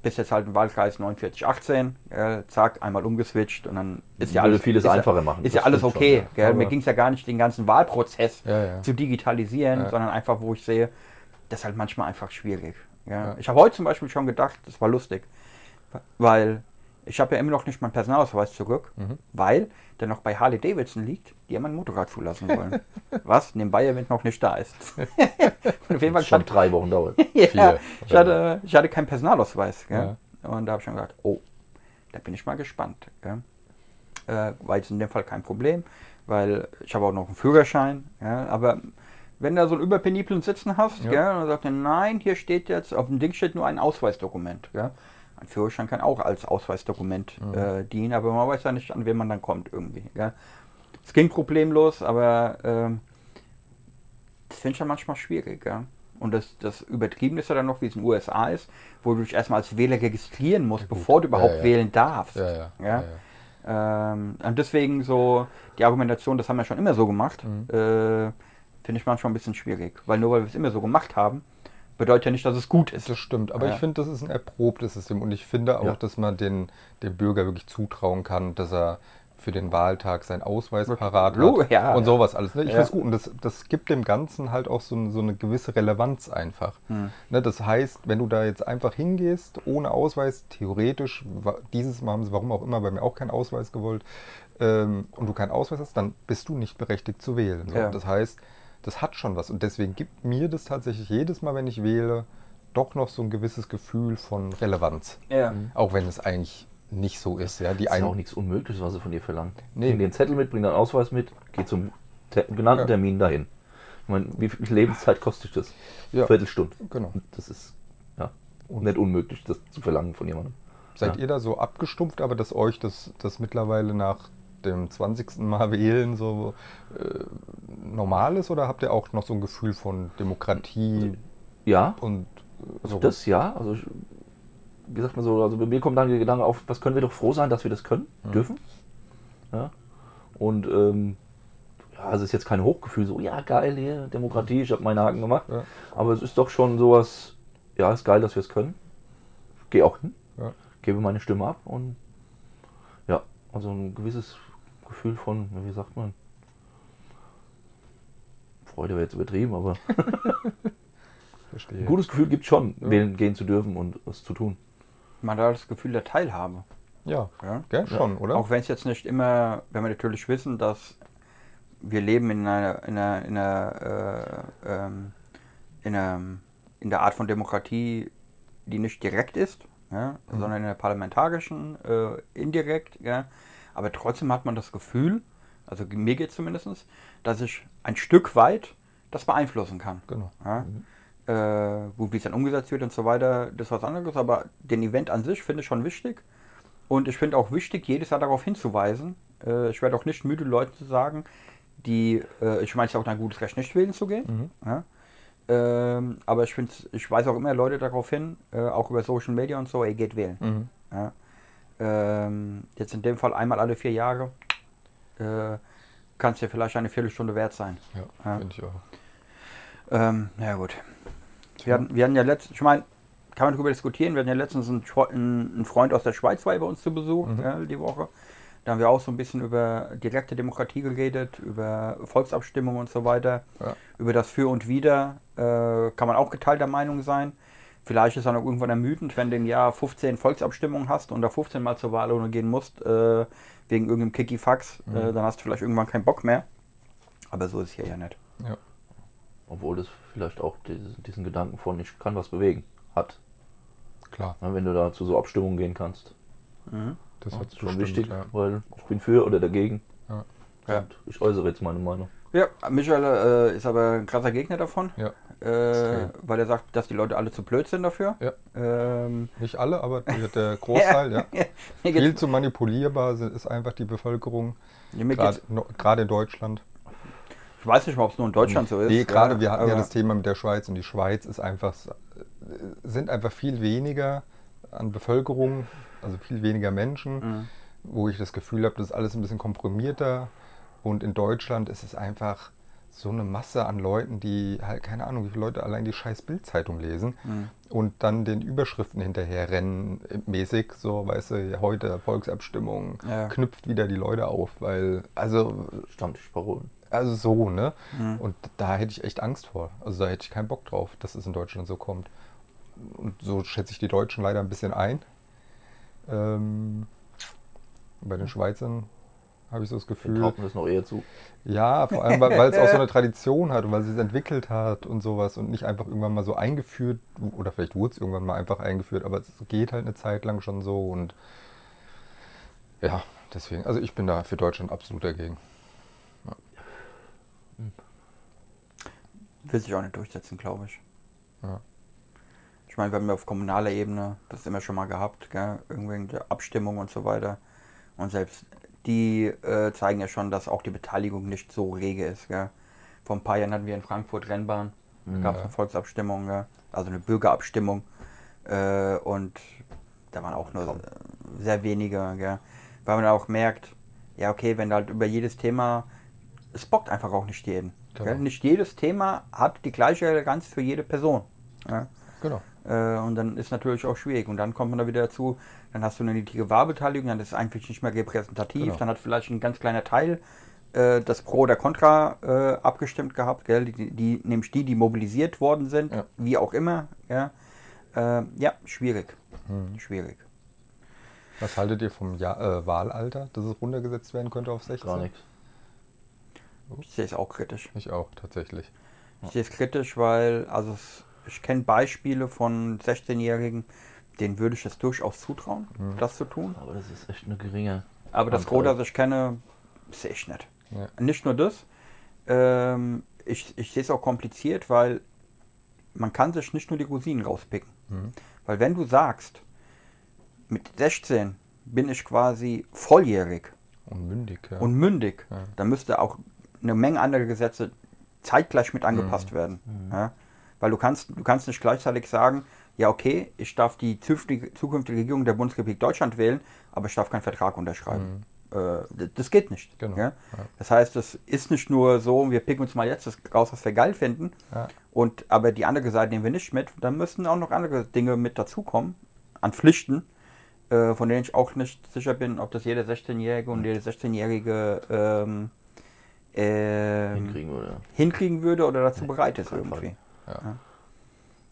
bist jetzt halt im Wahlkreis 4918, gell? zack, einmal umgeswitcht und dann ist ja alles vieles ist einfacher machen, Ist ja alles stimmt schon, okay, ja. Mir ging es ja gar nicht, den ganzen Wahlprozess Ja, ja. zu digitalisieren, sondern einfach, wo ich sehe, das ist halt manchmal einfach schwierig. Ich habe heute zum Beispiel schon gedacht, das war lustig, weil ich habe ja immer noch nicht meinen Personalausweis zurück, Mhm. weil der noch bei Harley Davidson liegt, die ja mein Motorrad zulassen wollen. Was nebenbei ja noch nicht da ist. Auf jeden Fall Schon stand, drei Wochen dauert. ja, ich, hatte, ich hatte keinen Personalausweis. Gell? Und da habe ich schon gedacht, oh, da bin ich mal gespannt. Äh, war jetzt in dem Fall kein Problem, weil ich habe auch noch einen Führerschein. Ja? Aber wenn du da so einen überpeniblen Sitzen hast, Ja. gell, und dann sagt er, nein, hier steht jetzt, auf dem Ding steht nur ein Ausweisdokument. Gell? Ein Führerschein kann auch als Ausweisdokument äh, dienen, aber man weiß ja nicht, an wen man dann kommt irgendwie. Gell? Es ging problemlos, aber ähm, das finde ich dann manchmal schwierig. Gell? Und das, das Übertrieben ist ja dann noch, wie es in den USA ist, wo du dich erstmal als Wähler registrieren musst, gut. bevor du überhaupt Ja, ja. wählen darfst. Ja, ja. Ja? Ähm, und deswegen so die Argumentation, das haben wir schon immer so gemacht, Mhm. äh, finde ich manchmal ein bisschen schwierig. Weil nur weil wir es immer so gemacht haben, bedeutet ja nicht, dass es gut ist. Das stimmt, aber Ja. ich finde, das ist ein erprobtes System und ich finde auch, Ja. dass man den, dem Bürger wirklich zutrauen kann, dass er für den Wahltag seinen Ausweis parat Lo- hat ja, und sowas alles. Ne? Ich Ja. finde es gut und das, das gibt dem Ganzen halt auch so, so eine gewisse Relevanz einfach. Hm. Ne? Das heißt, wenn du da jetzt einfach hingehst, ohne Ausweis, theoretisch, dieses Mal haben sie, warum auch immer, bei mir auch keinen Ausweis gewollt, ähm, und du keinen Ausweis hast, dann bist du nicht berechtigt zu wählen. So. Das heißt, das hat schon was und deswegen gibt mir das tatsächlich jedes Mal, wenn ich wähle, doch noch so ein gewisses Gefühl von Relevanz. Ja. Auch wenn es eigentlich nicht so ist. Ja, die ist ja auch nichts Unmögliches, was sie von dir verlangen. Nee. Bring den Zettel mit, bring deinen Ausweis mit, geh zum te genannten Ja. Termin dahin. Ich meine, wie viel Lebenszeit kostet das? Ja. Viertelstunde. genau. Das ist ja nicht unmöglich, das zu verlangen von jemandem. Seid Ja. ihr da so abgestumpft, aber dass euch das, das mittlerweile nach dem 20. Mal wählen so äh, normal ist oder habt ihr auch noch so ein Gefühl von Demokratie Ja, und äh, so? das ja. Also ich, wie gesagt mal so, also bei mir kommt dann der Gedanke auf, was können wir doch froh sein, dass wir das können, Mhm. dürfen. Ja. Und ähm, ja, es ist jetzt kein Hochgefühl, so ja geil hier, Demokratie, ich habe meinen Haken gemacht. Ja. Aber es ist doch schon sowas, ja, ist geil, dass wir es können. Gehe auch hin, Ja. gebe meine Stimme ab und ja, also ein gewisses Gefühl von, wie sagt man, Freude wäre jetzt übertrieben, aber ein gutes Gefühl gibt schon, wählen gehen zu dürfen und es zu tun. Man hat das Gefühl der Teilhabe. Ja, Ja? gell, schon, oder? Auch wenn es jetzt nicht immer, wenn wir natürlich wissen, dass wir leben in einer, in einer, in einer, äh, ähm, in einer, in der Art von Demokratie, die nicht direkt ist, ja, Mhm. sondern in der parlamentarischen, äh, indirekt, ja. Aber trotzdem hat man das Gefühl, also mir geht es zumindest, dass ich ein Stück weit das beeinflussen kann. Genau. Ja? Äh, wo wie es dann umgesetzt wird und so weiter, das ist was anderes, aber den Event an sich finde ich schon wichtig. Und ich finde auch wichtig, jedes Jahr darauf hinzuweisen. Äh, ich werde auch nicht müde, Leuten zu sagen, die, äh, ich meine, es ist auch ein gutes Recht, nicht wählen zu gehen. Ja? Ähm, aber ich finde, ich weise auch immer Leute darauf hin, äh, auch über Social Media und so, ey, geht wählen. Mhm. Ja? Ähm, jetzt in dem Fall einmal alle vier Jahre. Äh, kann es dir vielleicht eine Viertelstunde wert sein. Ja, Ja. finde ich auch. Ähm, na gut. Wir hatten, wir hatten ja letztens, ich meine, kann man darüber diskutieren, wir hatten ja letztens einen einen Freund aus der Schweiz war bei uns zu Besuch, Mhm. ja, die Woche. Da haben wir auch so ein bisschen über direkte Demokratie geredet, über Volksabstimmung und so weiter, Ja. über das Für und Wider. Äh, kann man auch geteilter Meinung sein. Vielleicht ist dann auch irgendwann ermüdend, wenn du im Jahr 15 Volksabstimmungen hast und da 15 Mal zur Wahl gehen musst, äh, wegen irgendeinem Kikifax, Mhm. äh, dann hast du vielleicht irgendwann keinen Bock mehr. Aber so ist es hier ja nicht. Ja. Obwohl das vielleicht auch diesen, diesen Gedanken von ich kann was bewegen hat. Klar, wenn du da zu so Abstimmungen gehen kannst. Das Ja, hat ist schon bestimmt, wichtig, Ja. weil ich bin für oder dagegen. Ja. Ja. Und ich äußere jetzt meine Meinung. Ja, Michael äh, ist aber ein krasser Gegner davon, Ja. äh, weil er sagt, dass die Leute alle zu blöd sind dafür. Ja. Ähm, Nicht alle, aber der, Großteil, ja. Viel zu manipulierbar ist einfach die Bevölkerung, gerade no- in Deutschland. ich weiß nicht mal, ob es nur in Deutschland so ist. Nee, gerade ja, wir hatten ja das Thema mit der Schweiz und die Schweiz ist einfach, sind einfach viel weniger an Bevölkerung, also viel weniger Menschen, Mhm. wo ich das Gefühl habe, das ist alles ein bisschen komprimierter. Und in Deutschland ist es einfach so eine Masse an Leuten, die halt, keine Ahnung, wie viele Leute allein die scheiß Bildzeitung lesen Mhm. und dann den Überschriften hinterher rennen, äh, mäßig, so, weißt du, heute Volksabstimmung, Ja. knüpft wieder die Leute auf, weil, also Stammtischparolen. also so, ne? Mhm. Und da hätte ich echt Angst vor. Also da hätte ich keinen Bock drauf, dass es in Deutschland so kommt. Und so schätze ich die Deutschen leider ein bisschen ein. Ähm, bei den Schweizern habe ich so das Gefühl. traut man das noch eher zu. Ja, vor allem, weil es auch so eine Tradition hat und weil sie es entwickelt hat und sowas und nicht einfach irgendwann mal so eingeführt, oder vielleicht wurde es irgendwann mal einfach eingeführt, aber es geht halt eine Zeit lang schon so und ja, deswegen, also ich bin da für Deutschland absolut dagegen. Will sich auch nicht durchsetzen, glaube ich. Ja. Ich meine, wir haben ja auf kommunaler Ebene das immer schon mal gehabt, gell? irgendwelche Abstimmungen und so weiter. Und selbst die äh, zeigen ja schon, dass auch die Beteiligung nicht so rege ist. Gell? Vor ein paar Jahren hatten wir in Frankfurt Rennbahn, da gab es eine Volksabstimmung, gell? also eine Bürgerabstimmung. Äh, und da waren auch nur sehr wenige, gell? weil man auch merkt, ja okay, wenn halt über jedes Thema, es bockt einfach auch nicht jeden. Genau. Nicht jedes Thema hat die gleiche Relevanz für jede Person. Ja? Genau. Äh, und dann ist natürlich auch schwierig. Und dann kommt man da wieder dazu, dann hast du eine niedrige Wahlbeteiligung, dann ist es eigentlich nicht mehr repräsentativ, Genau. dann hat vielleicht ein ganz kleiner Teil äh, das Pro oder Contra äh, abgestimmt gehabt, gell? Die, die, nämlich die, die mobilisiert worden sind, Ja. wie auch immer. Ja, äh, ja schwierig. Hm. Schwierig. Was haltet ihr vom ja äh, Wahlalter, dass es runtergesetzt werden könnte auf 16? Gar nichts. Ich sehe es auch kritisch. Ich auch, tatsächlich. Ich sehe es kritisch, weil, also es, ich kenne Beispiele von 16-Jährigen, den würde ich es durchaus zutrauen, das zu tun. Aber das ist echt eine geringe. Aber das. Gros, das ich kenne, sehe ich nicht. Ja. Nicht nur das, ähm, ich, ich sehe es auch kompliziert, weil man kann sich nicht nur die Rosinen rauspicken. Mhm. Weil wenn du sagst, mit 16 bin ich quasi volljährig Und mündig, ja. und mündig, Ja. dann müsste auch eine Menge andere Gesetze zeitgleich mit Mhm. angepasst werden. Ja? Weil du kannst, du kannst nicht gleichzeitig sagen, ja okay, ich darf die zukünftige, Regierung der Bundesrepublik Deutschland wählen, aber ich darf keinen Vertrag unterschreiben. Äh, d- das geht nicht. Mhm. Genau, Ja? Das heißt, es ist nicht nur so, wir picken uns mal jetzt das raus, was wir geil finden, Ja. und aber die andere Seite nehmen wir nicht mit. Dann müssen auch noch andere Dinge mit dazukommen, an Pflichten, äh, von denen ich auch nicht sicher bin, ob das jeder 16-Jährige und jede 16-Jährige ähm, ähm, hinkriegen würde. hinkriegen würde oder dazu Nee, bereit ist auf keinen irgendwie.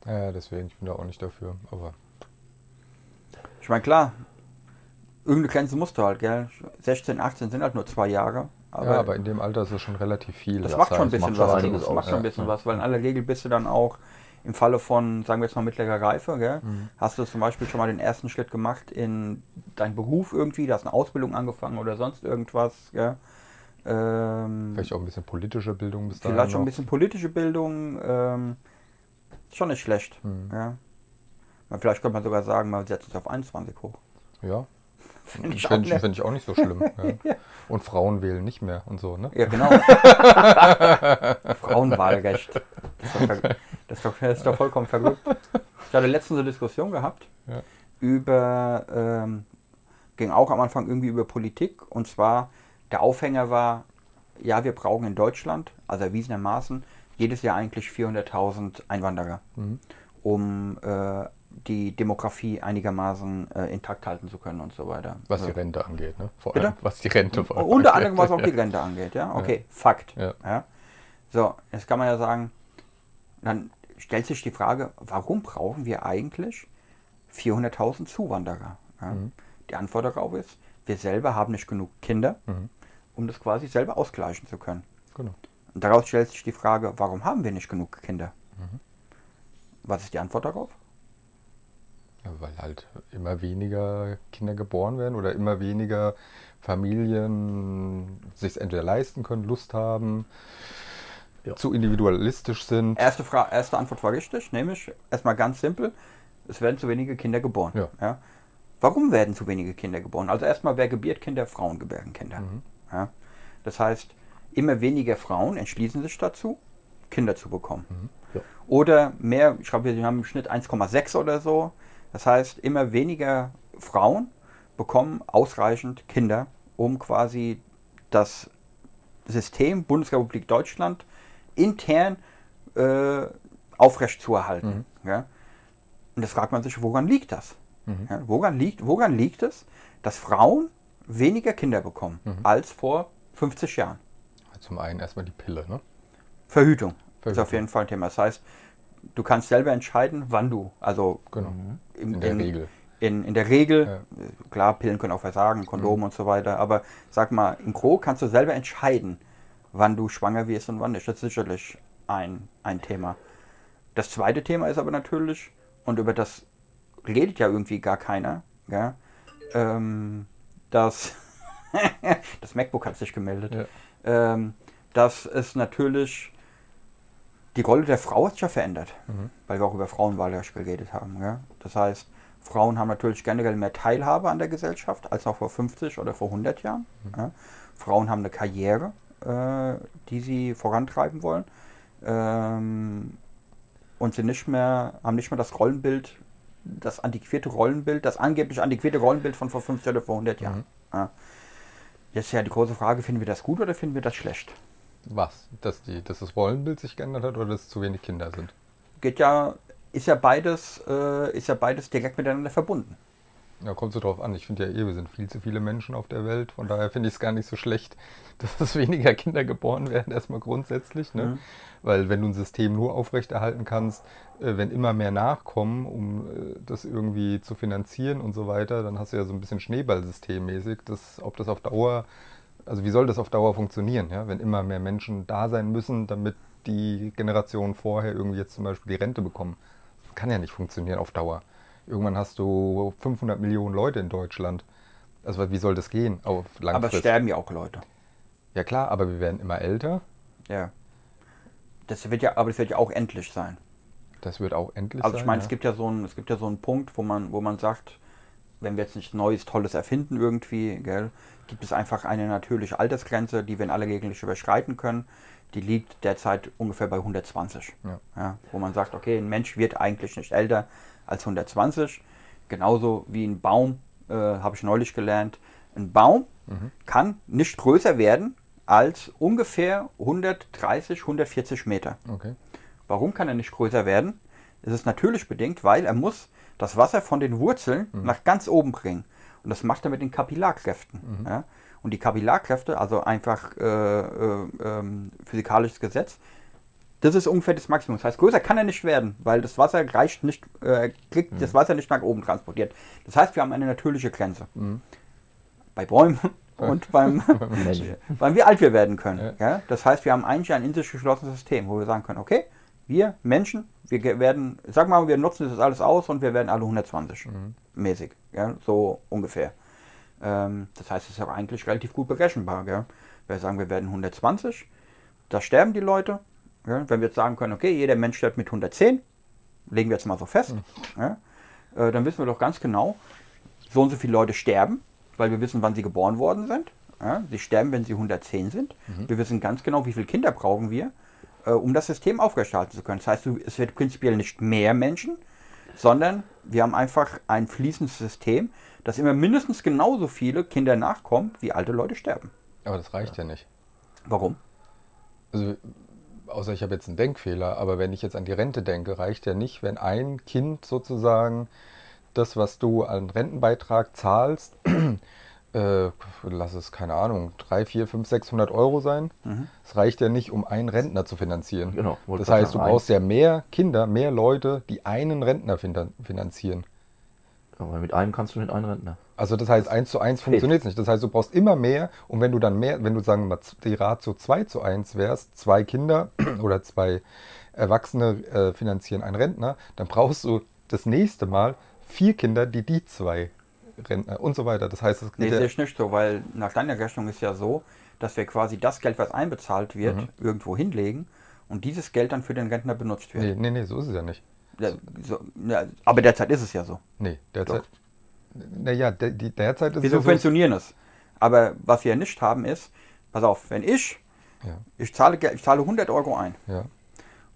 ja, deswegen, ich bin da auch nicht dafür. Aber Ich meine, klar, irgendeine Grenze musst du halt, gell? 16, 18 sind halt nur zwei Jahre. Aber, ja, aber in dem Alter ist es schon relativ viel. das Das macht heißt, schon ein bisschen was. Das aus, macht schon ein ja. bisschen was, weil in aller Regel bist du dann auch im Falle von, sagen wir jetzt mal, mittlerer Reife, gell? Mhm. hast du zum Beispiel schon mal den ersten Schritt gemacht in deinen Beruf irgendwie, du hast eine Ausbildung angefangen oder sonst irgendwas. Gell? Ähm, Vielleicht auch ein bisschen politische Bildung bis dahin vielleicht schon ein bisschen politische Bildung. Ähm, schon nicht schlecht. Mhm. Ja? Mal, Vielleicht könnte man sogar sagen, man setzt es auf 21 hoch. Ja, Finde ich, auch fände ich, auch nicht so schlimm. ja. Und Frauen wählen nicht mehr und so, ne? Ja, genau. Frauenwahlrecht. Das ist, doch, das, ist doch, das ist doch vollkommen verrückt. Ich hatte letztens eine Diskussion gehabt Ja. über, ähm, ging auch am Anfang irgendwie über Politik und zwar der Aufhänger war, ja, wir brauchen in Deutschland, also erwiesenermaßen, jedes Jahr eigentlich 400.000 Einwanderer, Mhm. um äh, die Demografie einigermaßen äh, intakt halten zu können und so weiter. Was die Ja. Rente angeht, ne? Vor Bitte? allem, was die Rente vor allem Unter anderem, was auch die Rente angeht, ja. Okay, Fakt. Ja. Ja. So, jetzt kann man ja sagen, dann stellt sich die Frage, warum brauchen wir eigentlich 400.000 Zuwanderer? Ja? Mhm. Die Antwort darauf ist, wir selber haben nicht genug Kinder, Mhm. Um das quasi selber ausgleichen zu können. Genau. Und daraus stellt sich die Frage, warum haben wir nicht genug Kinder? Mhm. Was ist die Antwort darauf? Ja, weil halt immer weniger Kinder geboren werden oder immer weniger Familien sich entweder leisten können, Lust haben, Ja. zu individualistisch sind. Erste, Fra erste Antwort war richtig, nämlich erstmal ganz simpel, es werden zu wenige Kinder geboren. Ja. Warum werden zu wenige Kinder geboren? Also erstmal, wer gebiert Kinder? Frauen gebären Kinder. Mhm. Ja? Das heißt, immer weniger Frauen entschließen sich dazu, Kinder zu bekommen. Ja. Oder mehr, ich glaube, wir haben im Schnitt 1,6 oder so. Das heißt, immer weniger Frauen bekommen ausreichend Kinder, um quasi das System Bundesrepublik Deutschland intern äh, aufrechtzuerhalten. Ja? Und das fragt man sich, woran liegt das? Mhm. Ja, woran, liegt, woran liegt es, dass Frauen weniger Kinder bekommen Mhm. als vor 50 Jahren? Zum einen erstmal die Pille, ne? Verhütung, ist Verhütung. auf jeden Fall ein Thema. Das heißt, du kannst selber entscheiden, wann du, also Genau. im, In der Regel. In, in der Regel, Ja. äh, klar, Pillen können auch versagen, Kondome und so weiter, aber sag mal, im Gro kannst du selber entscheiden, wann du schwanger wirst und wann nicht. Das ist sicherlich ein, ein Thema. Das zweite Thema ist aber natürlich, und über das redet ja irgendwie gar keiner, ja, ähm, dass das MacBook hat sich gemeldet, Ja. ähm, dass es natürlich die Rolle der Frau hat sich ja verändert, Mhm. weil wir auch über Frauenwahlrecht geredet haben. Ja? Das heißt, Frauen haben natürlich generell mehr Teilhabe an der Gesellschaft als noch vor 50 oder vor 100 Jahren. Ja? Frauen haben eine Karriere, äh, die sie vorantreiben wollen ähm, und sind nicht mehr, haben nicht mehr das Rollenbild, das antiquierte Rollenbild, das angeblich antiquierte Rollenbild von vor 50 oder vor 100 Jahren. Ja? Jetzt ist ja die große Frage, finden wir das gut oder finden wir das schlecht? Was? Dass, die, dass das Rollenbild sich geändert hat oder dass zu wenig Kinder sind? Geht ja, ist ja beides, äh, ist ja beides direkt miteinander verbunden. Ja, kommt so drauf an. Ich finde ja eh, wir sind viel zu viele Menschen auf der Welt. Von daher finde ich es gar nicht so schlecht, dass es weniger Kinder geboren werden, erstmal grundsätzlich. Ne? Mhm. Weil wenn du ein System nur aufrechterhalten kannst, äh, wenn immer mehr nachkommen, um äh, das irgendwie zu finanzieren und so weiter, dann hast du ja so ein bisschen Schneeballsystemmäßig, das, ob das auf Dauer, also wie soll das auf Dauer funktionieren, ja? wenn immer mehr Menschen da sein müssen, damit die Generationen vorher irgendwie jetzt zum Beispiel die Rente bekommen. Das kann ja nicht funktionieren auf Dauer. Irgendwann hast du 500 Millionen Leute in Deutschland. Also wie soll das gehen auf Aber es sterben ja auch Leute. Ja klar, aber wir werden immer älter. Ja. Das wird ja, aber das wird ja auch endlich sein. Das wird auch endlich Also sein. ich meine, ja. es gibt ja so einen, es gibt ja so einen Punkt, wo man, wo man sagt, wenn wir jetzt nichts Neues, Tolles erfinden irgendwie, gell, gibt es einfach eine natürliche Altersgrenze, die wir in aller nicht überschreiten können. Die liegt derzeit ungefähr bei 120. Ja. wo man sagt, okay, ein Mensch wird eigentlich nicht älter als 120. Genauso wie ein Baum, äh, habe ich neulich gelernt. Ein Baum kann nicht größer werden als ungefähr 130, 140 Meter. Okay. Warum kann er nicht größer werden? Es ist natürlich bedingt, weil er muss das Wasser von den Wurzeln nach ganz oben bringen. Und das macht er mit den Kapillarkräften. Ja? Und die Kapillarkräfte, also einfach äh, äh, ähm, physikalisches Gesetz, das ist ungefähr das Maximum. Das heißt, größer kann er nicht werden, weil das Wasser reicht nicht, äh, kriegt das Wasser nicht nach oben transportiert. Das heißt, wir haben eine natürliche Grenze. Bei Bäumen und beim, Menschen. weil wie alt wir werden können. Ja. Das heißt, wir haben eigentlich ein in sich geschlossenes System, wo wir sagen können, okay, wir Menschen, wir werden, sag mal, wir nutzen das alles aus und wir werden alle 120 mäßig, ja, so ungefähr. Ähm, das heißt, es ist auch eigentlich relativ gut berechenbar. Gell? Wir sagen, wir werden 120, da sterben die Leute. Ja? Wenn wir jetzt sagen können, okay, jeder Mensch stirbt mit 110, legen wir jetzt mal so fest, ja? äh, dann wissen wir doch ganz genau, so und so viele Leute sterben, weil wir wissen, wann sie geboren worden sind. Ja, sie sterben, wenn sie 110 sind. Wir wissen ganz genau, wie viele Kinder brauchen wir, äh, um das System aufrechterhalten zu können. Das heißt, es wird prinzipiell nicht mehr Menschen, sondern wir haben einfach ein fließendes System, dass immer mindestens genauso viele Kinder nachkommen, wie alte Leute sterben. Aber das reicht ja, nicht. Warum? Also, außer ich habe jetzt einen Denkfehler, aber wenn ich jetzt an die Rente denke, reicht ja nicht, wenn ein Kind sozusagen das, was du an Rentenbeitrag zahlst, äh, lass es, keine Ahnung, 3, 4, 5, 600 Euro sein. Es reicht ja nicht, um einen Rentner zu finanzieren. Genau, Das heißt, du brauchst ja mehr Kinder, mehr Leute, die einen Rentner finan- finanzieren. Aber mit einem kannst du nicht einen Rentner. Also das heißt, eins zu eins funktioniert nicht. Das heißt, du brauchst immer mehr und wenn du dann mehr, wenn du sagen wir mal die Ratio 2 zu 1 wärst, zwei Kinder oder zwei Erwachsene äh, finanzieren einen Rentner, dann brauchst du das nächste Mal vier Kinder, die die zwei Rentner und so weiter. Das heißt, es Nee, ja, ich nicht so, weil nach deiner Rechnung ist ja so, dass wir quasi das Geld, was einbezahlt wird, Mhm. irgendwo hinlegen und dieses Geld dann für den Rentner benutzt wird. nee, nee, nee, so ist es ja nicht. Ja, so, ja, aber derzeit ist es ja so. Nee, derzeit. Naja, der, die, derzeit ist Wir es so. subventionieren es. Aber was wir nicht haben ist, pass auf, wenn ich, Ja, ich zahle, ich zahle 100 Euro ein ja,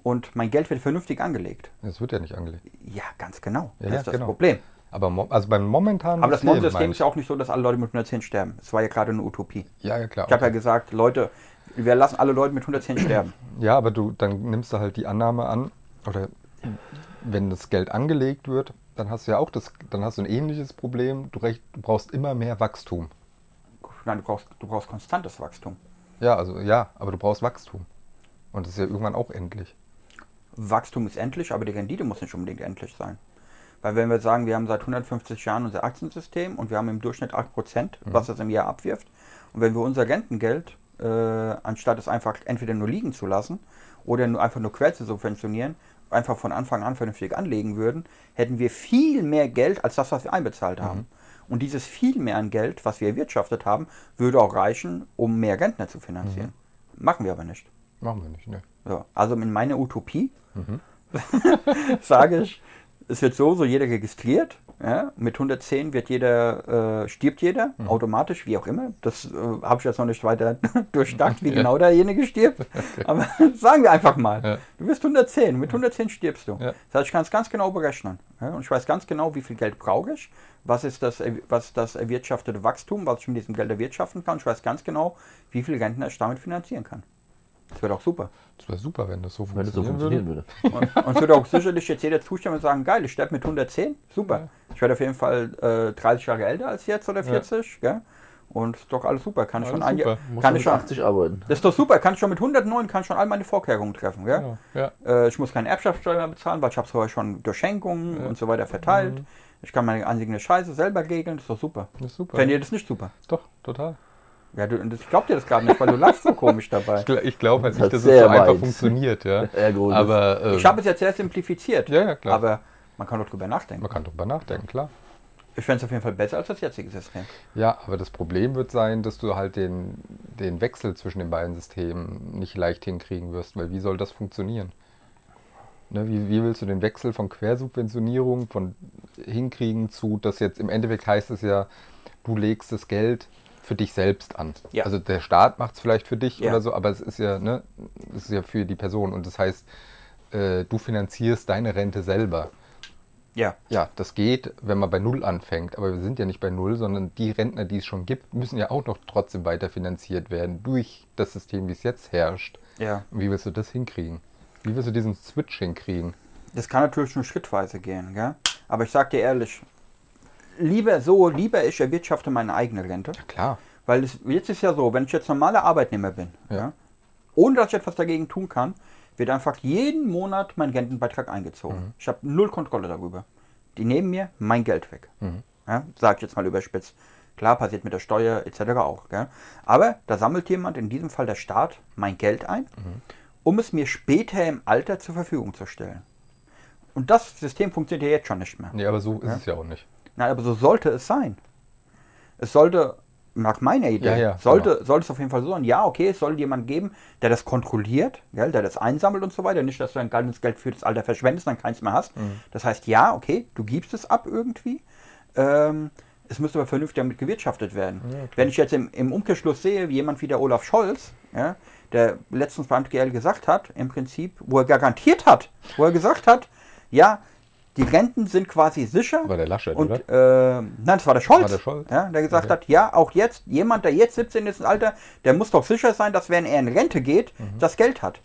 und mein Geld wird vernünftig angelegt. das wird ja nicht angelegt. Ja, ganz genau. Ja, das ist das genau. Problem. Aber also beim momentanen Aber das System, System meine ist ja auch nicht so, dass alle Leute mit 110 sterben. Es war ja gerade eine Utopie. Ja, ja, klar. Ich habe ja gesagt, Leute, wir lassen alle Leute mit 110 sterben. Ja, aber du, dann nimmst du halt die Annahme an, oder wenn das Geld angelegt wird, dann hast du ja auch das, dann hast du ein ähnliches Problem. Du, recht, du brauchst immer mehr Wachstum. Nein, du brauchst, du brauchst konstantes Wachstum. Ja, also ja, aber du brauchst Wachstum. Und das ist ja irgendwann auch endlich. Wachstum ist endlich, aber die Rendite muss nicht unbedingt endlich sein. Weil wenn wir sagen, wir haben seit 150 Jahren unser Aktiensystem und wir haben im Durchschnitt 8%, was das im Jahr abwirft, und wenn wir unser Rentengeld, äh, anstatt es einfach entweder nur liegen zu lassen oder nur einfach nur quer zu subventionieren, einfach von Anfang an vernünftig anlegen würden, hätten wir viel mehr Geld als das, was wir einbezahlt haben. Und dieses viel mehr an Geld, was wir erwirtschaftet haben, würde auch reichen, um mehr Rentner zu finanzieren. Machen wir aber nicht. Machen wir nicht, ne? So, also in meiner Utopie sage ich, es wird so, so jeder registriert. Ja? Mit 110 wird jeder, äh, stirbt jeder, automatisch, wie auch immer. Das äh, habe ich jetzt noch nicht weiter durchdacht, wie genau derjenige stirbt. Aber sagen wir einfach mal, Ja. du wirst 110, mit 110 stirbst du. Ja. Das heißt, ich kann es ganz genau berechnen. Ja? Und ich weiß ganz genau, wie viel Geld brauche ich, was ist das, er- was das erwirtschaftete Wachstum, was ich mit diesem Geld erwirtschaften kann. Ich weiß ganz genau, wie viel Rentner ich damit finanzieren kann. Das wird auch super. Das wäre super, wenn das so Wenn es so funktionieren würde. würde. Und, und es würde auch sicherlich jetzt jeder zustimmen und sagen, geil, ich sterbe mit 110, super. Ich werde auf jeden Fall äh, 30 Jahre älter als jetzt oder 40, gell? Und ist doch alles super, kann ich Alles schon ein super. Jahr, Muss kann ich mit schon, 80 arbeiten. das ist doch super, kann ich schon mit 109, kann ich schon all meine Vorkehrungen treffen, gell? Genau, ja. Äh, ich muss keine Erbschaftssteuer mehr bezahlen, weil ich habe es vorher schon durch Schenkungen und so weiter verteilt. Ich kann meine eigene Scheiße selber regeln, das ist doch super. Das ist super. Fände ihr das nicht super? Doch, total. Ja, du, ich glaub dir das gerade nicht, weil du lachst so komisch dabei. Ich, gl- ich glaube halt nicht, dass es so sehr einfach funktioniert, ja. Ja, gut. Aber äh, Ich habe es jetzt sehr simplifiziert. Ja, ja, klar. Aber Man kann doch drüber nachdenken. Man kann drüber nachdenken, klar. Ich fände es auf jeden Fall besser als das jetzige System. Ja, aber das Problem wird sein, dass du halt den, den Wechsel zwischen den beiden Systemen nicht leicht hinkriegen wirst, weil wie soll das funktionieren? Ne, wie, wie willst du den Wechsel von Quersubventionierung von hinkriegen zu, dass jetzt im Endeffekt heißt es ja, du legst das Geld für dich selbst an. Ja. Also der Staat macht es vielleicht für dich Ja. oder so, aber es ist ja, ne, es ist ja für die Person und das heißt, äh, du finanzierst deine Rente selber. Ja. Ja, das geht, wenn man bei Null anfängt. Aber wir sind ja nicht bei Null, sondern die Rentner, die es schon gibt, müssen ja auch noch trotzdem weiter finanziert werden durch das System, wie es jetzt herrscht. Ja. Und wie willst du das hinkriegen? Wie willst du diesen Switch hinkriegen? Das kann natürlich nur schrittweise gehen, gell? Aber ich sag dir ehrlich, lieber so, lieber ich erwirtschafte meine eigene Rente. Klar. Weil es, jetzt ist ja so, wenn ich jetzt normaler Arbeitnehmer bin, Ja. ja. ohne dass ich etwas dagegen tun kann, wird einfach jeden Monat mein Rentenbeitrag eingezogen. Ich habe null Kontrolle darüber. Die nehmen mir mein Geld weg. Ja, sag ich jetzt mal überspitzt. Klar, passiert mit der Steuer etc. auch. Gell? Aber da sammelt jemand, in diesem Fall der Staat, mein Geld ein, um es mir später im Alter zur Verfügung zu stellen. Und das System funktioniert ja jetzt schon nicht mehr. Nee, aber so ist es ja auch nicht. Nein, aber so sollte es sein. Es sollte, nach meiner Idee, Ja, ja, sollte, genau. sollte es auf jeden Fall so sein. Ja, okay, es soll jemand geben, der das kontrolliert, gell, der das einsammelt und so weiter. Nicht, dass du dein ganzes Geld für das Alter verschwendest, dann keins mehr hast. Mhm. Das heißt, ja, okay, du gibst es ab irgendwie. Ähm, es müsste aber vernünftig damit gewirtschaftet werden. Wenn ich jetzt im, im Umkehrschluss sehe, wie jemand wie der Olaf Scholz, ja, der letztens beim GL gesagt hat, im Prinzip, wo er garantiert hat, wo er gesagt hat, ja, die Renten sind quasi sicher. War der Laschet, und, oder? Äh, nein, das war der Scholz. War der Scholz? Ja, der gesagt Okay. hat, ja, auch jetzt, jemand, der jetzt 17 ist im Alter, der muss doch sicher sein, dass wenn er in Rente geht, Mhm. das Geld hat.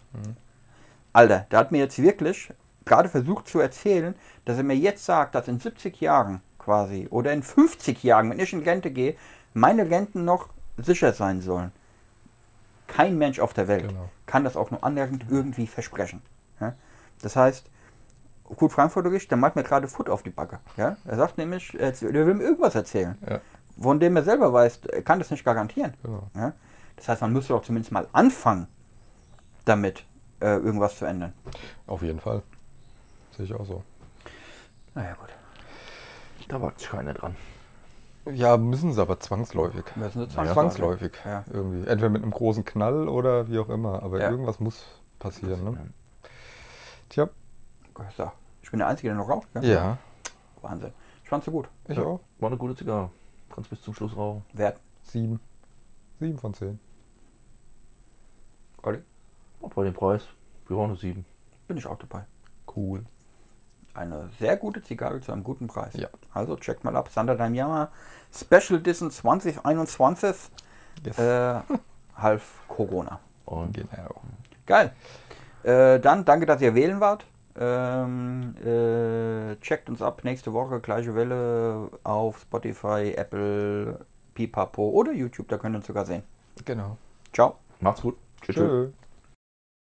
Alter, der hat mir jetzt wirklich gerade versucht zu erzählen, dass er mir jetzt sagt, dass in 70 Jahren quasi oder in 50 Jahren, wenn ich in Rente gehe, meine Renten noch sicher sein sollen. Kein Mensch auf der Welt Genau. kann das auch nur annähernd irgendwie versprechen. Ja? Das heißt, gut Frankfurter Gericht, der malt mir gerade Foot auf die Backe. Ja? Er sagt nämlich, er der will mir irgendwas erzählen, Ja, von dem er selber weiß, er kann das nicht garantieren. genau. Ja? Das heißt, man müsste doch zumindest mal anfangen, damit äh, irgendwas zu ändern. Auf jeden Fall. Sehe ich auch so. Naja, gut. Da wagt sich keiner dran. Ja, müssen sie aber zwangsläufig. Müssen sie Ja, zwangsläufig. zwangsläufig. Ja. Irgendwie. Entweder mit einem großen Knall oder wie auch immer. Aber Ja. irgendwas muss passieren. Ne? Tja, So, ich bin der Einzige, der noch raucht. Gell? ja, Wahnsinn. Ich fand's so gut. ich Ja. auch. War eine gute Zigarre. Kannst bis zum Schluss rauchen. Wert. Sieben. Sieben von zehn. Olli? Und bei dem Preis, wir waren eine 7. Bin ich auch dabei. Cool. Eine sehr gute Zigarre zu einem guten Preis. Ja. Also checkt mal ab. Sander Damiama Special Edition 2021. Yes. Äh, half Corona. Und Genau. Geil. Äh, dann danke, dass ihr wählen wart. Ähm, äh, checkt uns ab nächste Woche, gleiche Welle auf Spotify, Apple, Pipapo oder YouTube, da könnt ihr uns sogar sehen. Genau. Ciao. macht's gut. Tschüss. Tschö.